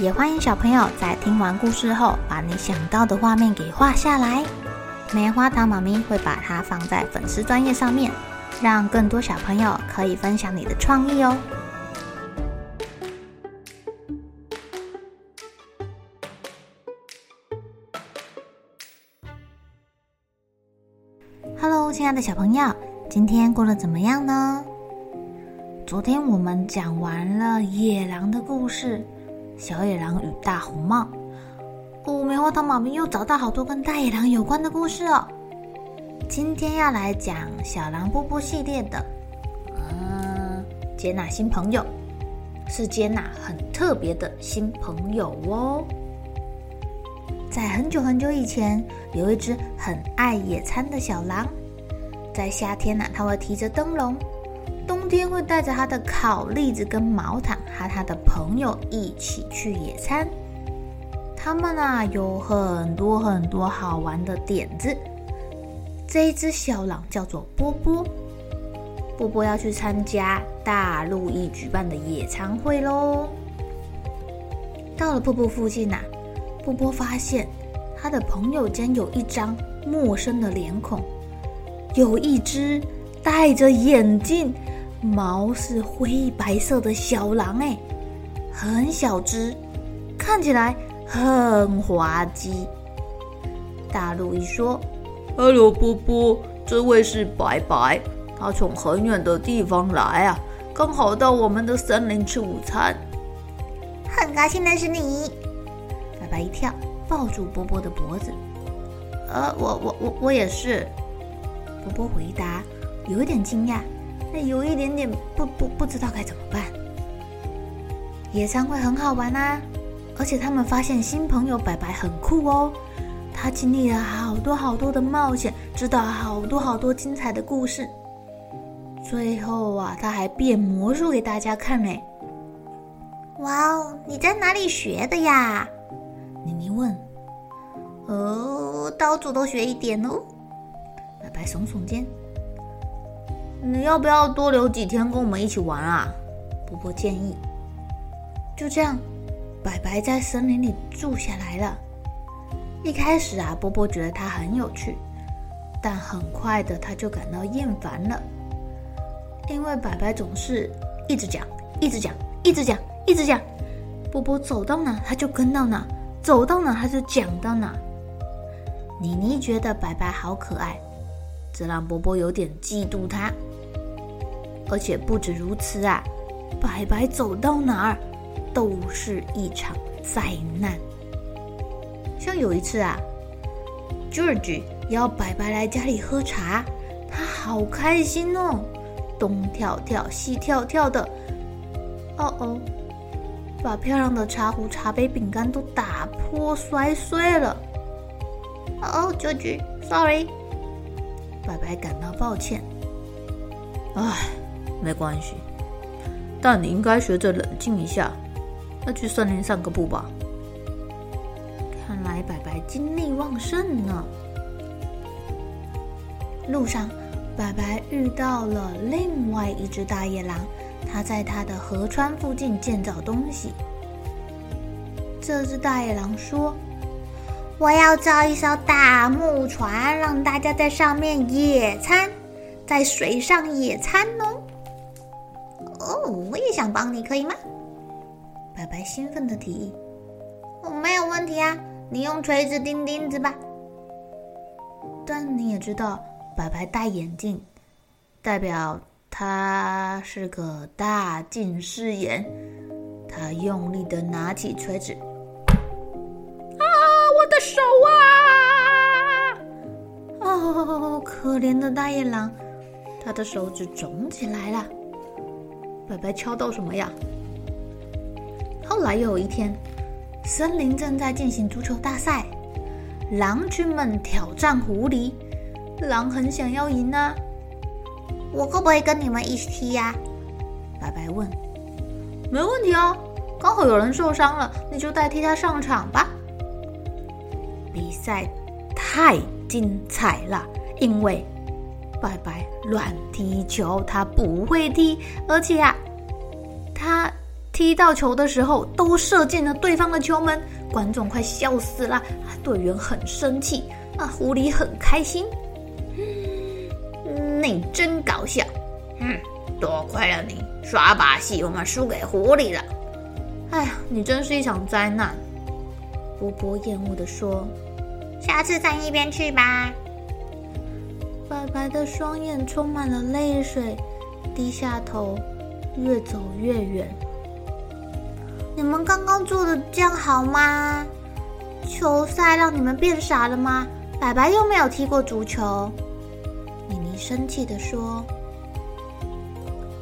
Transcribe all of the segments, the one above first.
也欢迎小朋友在听完故事后，把你想到的画面给画下来。棉花糖妈咪会把它放在粉丝专页上面，让更多小朋友可以分享你的创意哦。Hello，亲爱的小朋友，今天过得怎么样呢？昨天我们讲完了野狼的故事。小野狼与大红帽，哦，棉花糖妈咪又找到好多跟大野狼有关的故事哦。今天要来讲小狼波波系列的，嗯，接纳新朋友，是接纳很特别的新朋友哦。在很久很久以前，有一只很爱野餐的小狼，在夏天呢，它会提着灯笼。冬天会带着他的烤栗子跟毛毯，和他的朋友一起去野餐。他们啊有很多很多好玩的点子。这一只小狼叫做波波，波波要去参加大陆一举办的野餐会喽。到了波波附近啊，波波发现他的朋友间有一张陌生的脸孔，有一只戴着眼镜。毛是灰白色的小狼哎，很小只，看起来很滑稽。大鹿一说：“Hello，波波，这位是白白，他从很远的地方来啊，刚好到我们的森林吃午餐。”很高兴认识你。白白一跳，抱住波波的脖子。呃，我我我我也是。波波回答，有点惊讶。有一点点不不不知道该怎么办。野餐会很好玩啊，而且他们发现新朋友白白很酷哦，他经历了好多好多的冒险，知道好多好多精彩的故事。最后啊，他还变魔术给大家看呢。哇哦，你在哪里学的呀？妮妮问。哦，到处都学一点哦。白白耸耸肩。你要不要多留几天跟我们一起玩啊？波波建议。就这样，白白在森林里住下来了。一开始啊，波波觉得他很有趣，但很快的他就感到厌烦了，因为白白总是一直讲，一直讲，一直讲，一直讲。波波走到哪他就跟到哪，走到哪他就讲到哪。妮妮觉得白白好可爱，这让波波有点嫉妒他。而且不止如此啊，白白走到哪儿都是一场灾难。像有一次啊，George 要白白来家里喝茶，他好开心哦，东跳跳西跳跳的，哦哦，把漂亮的茶壶、茶杯、饼干都打破摔碎了。哦哦，George，sorry，白白感到抱歉。唉。没关系，但你应该学着冷静一下。那去森林散个步吧。看来白白精力旺盛呢。路上，白白遇到了另外一只大野狼，他在他的河川附近建造东西。这只大野狼说：“我要造一艘大木船，让大家在上面野餐，在水上野餐哦。”哦，我也想帮你，可以吗？白白兴奋的提议。我、没有问题啊，你用锤子钉钉子吧。但你也知道，白白戴眼镜，代表他是个大近视眼。他用力的拿起锤子，啊，我的手啊！哦，可怜的大野狼，他的手指肿起来了。白白敲到什么呀？后来又有一天，森林正在进行足球大赛，狼群们挑战狐狸，狼很想要赢啊。我可不可以跟你们一起踢呀？白白问。没问题哦，刚好有人受伤了，你就代替他上场吧。比赛太精彩了，因为白白乱踢球，他不会踢，而且啊，他踢到球的时候都射进了对方的球门，观众快笑死了，队员很生气，啊，狐狸很开心。你真搞笑，嗯，多亏了你耍把戏，我们输给狐狸了。哎呀，你真是一场灾难！波波厌恶地说：“下次站一边去吧。”白白的双眼充满了泪水，低下头，越走越远。你们刚刚做的这样好吗？球赛让你们变傻了吗？白白又没有踢过足球。米妮生气地说：“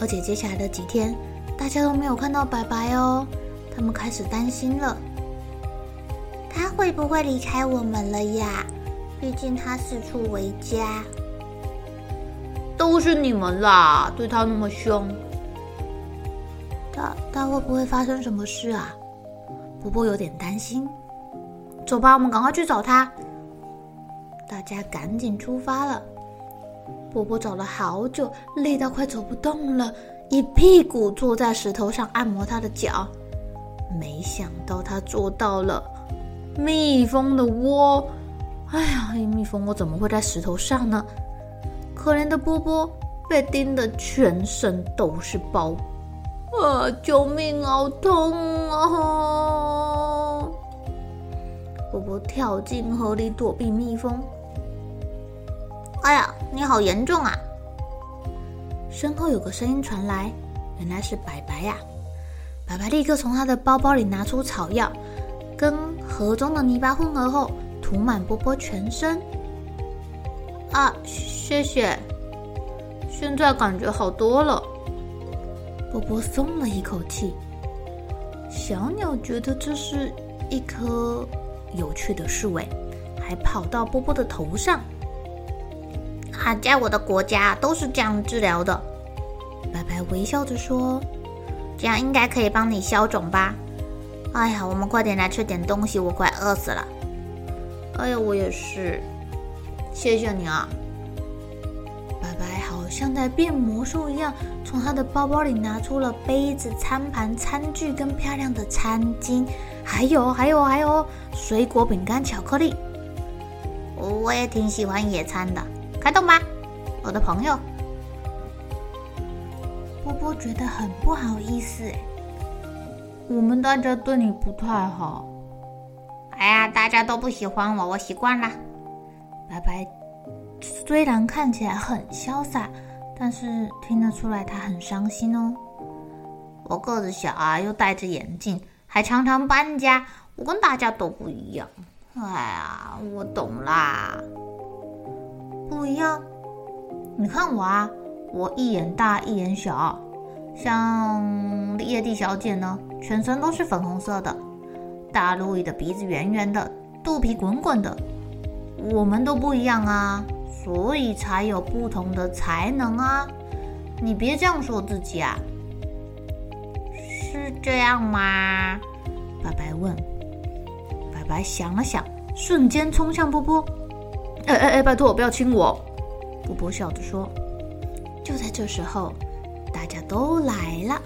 而且接下来的几天，大家都没有看到白白哦。他们开始担心了，他会不会离开我们了呀？毕竟他四处为家。都是你们啦，对他那么凶。他他会不会发生什么事啊？波波有点担心。走吧，我们赶快去找他。大家赶紧出发了。”波波找了好久，累到快走不动了，一屁股坐在石头上按摩他的脚。没想到他做到了蜜蜂的窝。哎呀，蜜蜂窝怎么会在石头上呢？可怜的波波被叮得全身都是包。啊！救命！好痛啊！波波跳进河里躲避蜜蜂。哎呀，你好严重啊！身后有个声音传来，原来是白白呀、白白立刻从他的包包里拿出草药，跟河中的泥巴混合后，涂满波波全身。啊，谢谢，现在感觉好多了。波波松了一口气。小鸟觉得这是一颗有趣的树，诶，还跑到波波的头上。啊，在我的国家都是这样治疗的。白白微笑着说：“这样应该可以帮你消肿吧？”哎呀，我们快点来吃点东西，我快饿死了。哎呀，我也是。谢谢你啊。白白好像在变魔术一样，从他的包包里拿出了杯子、餐盘、餐具跟漂亮的餐巾，还有还有还有水果、饼干、巧克力。我也挺喜欢野餐的。开动吧，我的朋友。波波觉得很不好意思，我们大家对你不太好。哎呀，大家都不喜欢我，我习惯了。白白虽然看起来很潇洒，但是听得出来他很伤心哦。我个子小啊，又戴着眼镜，还常常搬家，我跟大家都不一样。哎呀，我懂啦。不一样，你看我啊，我一眼大一眼小，像叶蒂小姐呢，全身都是粉红色的；大路易的鼻子圆圆的，肚皮滚滚的。我们都不一样啊，所以才有不同的才能啊！你别这样说自己啊。是这样吗？白白问。白白想了想，瞬间冲向波波。哎哎哎！拜托，不要亲我！波波笑着说。就在这时候，大家都来了。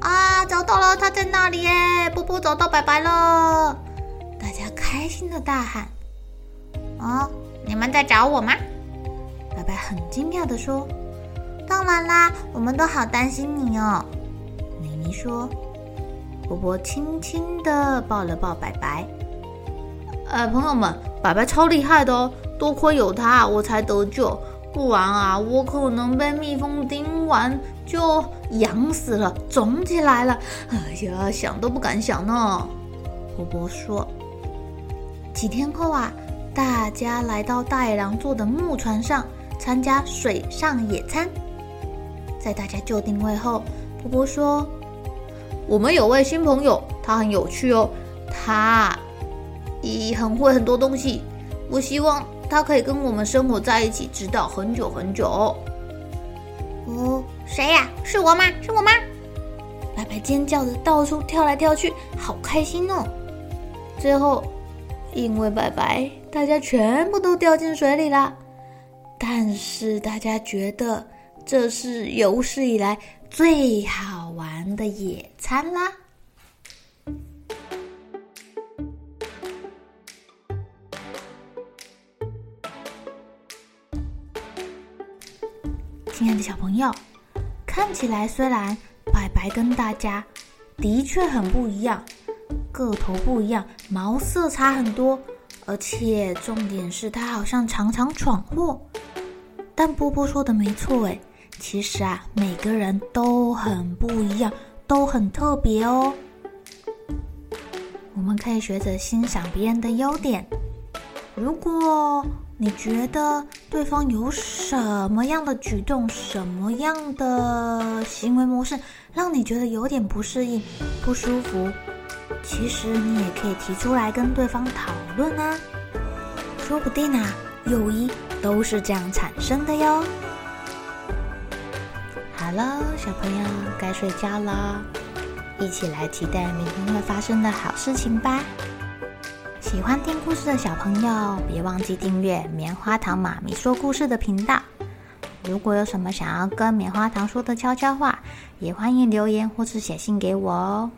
啊，找到了，他在那里耶！波波找到白白了，大家开心的大喊：“哦，你们在找我吗？”白白很惊讶的说：“当然啦，我们都好担心你哦。”妮妮说。波波轻轻的抱了抱白白。呃，朋友们。白白超厉害的哦，多亏有他，我才得救，不然啊，我可能被蜜蜂叮完就痒死了，肿起来了。哎呀，想都不敢想呢。波波说。几天后啊，大家来到大野狼坐的木船上参加水上野餐。在大家就定位后，波波说：“我们有位新朋友，他很有趣哦，他也很会很多东西。我希望他可以跟我们生活在一起，直到很久很久。哦，谁呀？是我吗？是我吗？白白尖叫着到处跳来跳去，好开心哦！最后，因为白白，大家全部都掉进水里了。但是大家觉得这是有史以来最好玩的野餐啦！亲爱的小朋友，看起来虽然白白跟大家的确很不一样，个头不一样，毛色差很多，而且重点是他好像常常闯祸。但波波说的没错，哎，其实啊，每个人都很不一样，都很特别哦。我们可以学着欣赏别人的优点。如果你觉得对方有什么样的举动、什么样的行为模式，让你觉得有点不适应、不舒服，其实你也可以提出来跟对方讨论啊。说不定啊，友谊。都是这样产生的哟。好了，小朋友该睡觉了，一起来期待明天会发生的好事情吧。喜欢听故事的小朋友，别忘记订阅棉花糖妈咪说故事的频道。如果有什么想要跟棉花糖说的悄悄话，也欢迎留言或是写信给我哦。